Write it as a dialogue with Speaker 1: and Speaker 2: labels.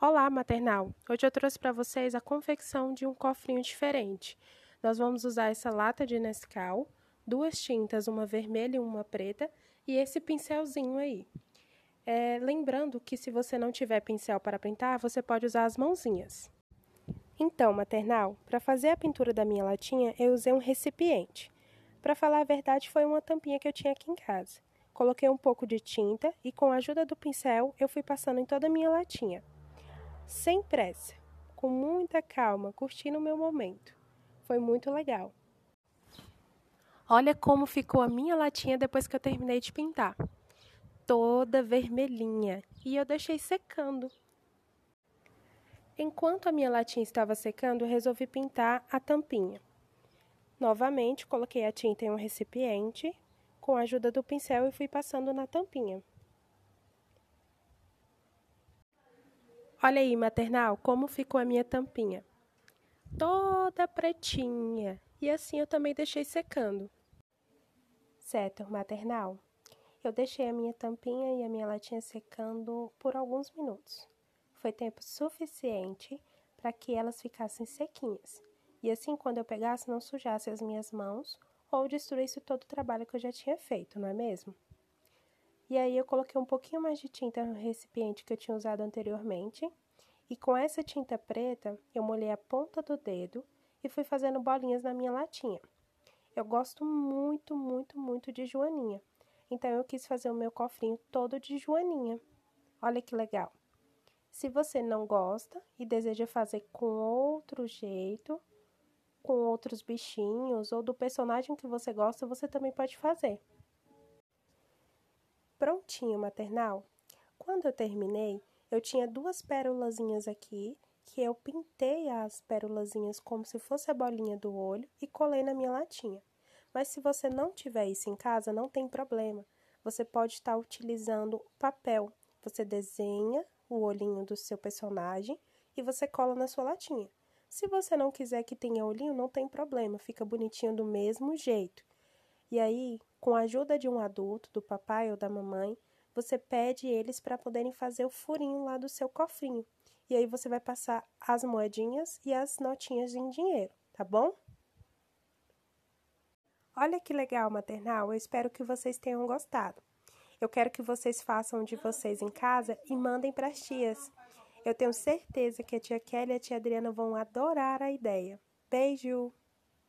Speaker 1: Olá, maternal! Hoje eu trouxe para vocês a confecção de um cofrinho diferente. Nós vamos usar essa lata de Nescau, duas tintas, uma vermelha e uma preta, e esse pincelzinho aí. É, lembrando que se você não tiver pincel para pintar, você pode usar as mãozinhas. Então, maternal, para fazer a pintura da minha latinha, eu usei um recipiente. Para falar a verdade, foi uma tampinha que eu tinha aqui em casa. Coloquei um pouco de tinta e, com a ajuda do pincel, eu fui passando em toda a minha latinha sem pressa, com muita calma, curtindo o meu momento. Foi muito legal. Olha como ficou a minha latinha depois que eu terminei de pintar. Toda vermelhinha. E eu deixei secando. Enquanto a minha latinha estava secando, resolvi pintar a tampinha. Novamente, coloquei a tinta em um recipiente com a ajuda do pincel e fui passando na tampinha. Olha aí, maternal, como ficou a minha tampinha. Toda pretinha. E assim eu também deixei secando. Certo, maternal. Eu deixei a minha tampinha e a minha latinha secando por alguns minutos. Foi tempo suficiente para que elas ficassem sequinhas. E assim, quando eu pegasse, não sujasse as minhas mãos ou destruísse todo o trabalho que eu já tinha feito, não é mesmo? E aí eu coloquei um pouquinho mais de tinta no recipiente que eu tinha usado anteriormente. E com essa tinta preta, eu molhei a ponta do dedo e fui fazendo bolinhas na minha latinha. Eu gosto muito, muito, muito de joaninha. Então eu quis fazer o meu cofrinho todo de joaninha. Olha que legal. Se você não gosta e deseja fazer com outro jeito, com outros bichinhos ou do personagem que você gosta, você também pode fazer prontinho maternal. Quando eu terminei, eu tinha duas pérolazinhas aqui, que eu pintei as pérolazinhas como se fosse a bolinha do olho e colei na minha latinha. Mas se você não tiver isso em casa, não tem problema. Você pode estar utilizando papel. Você desenha o olhinho do seu personagem e você cola na sua latinha. Se você não quiser que tenha olhinho, não tem problema, fica bonitinho do mesmo jeito. E aí, com a ajuda de um adulto, do papai ou da mamãe, você pede eles para poderem fazer o furinho lá do seu cofrinho. E aí você vai passar as moedinhas e as notinhas em dinheiro, tá bom? Olha que legal, maternal. Eu espero que vocês tenham gostado. Eu quero que vocês façam de vocês em casa e mandem para as tias. Eu tenho certeza que a tia Kelly e a tia Adriana vão adorar a ideia. Beijo!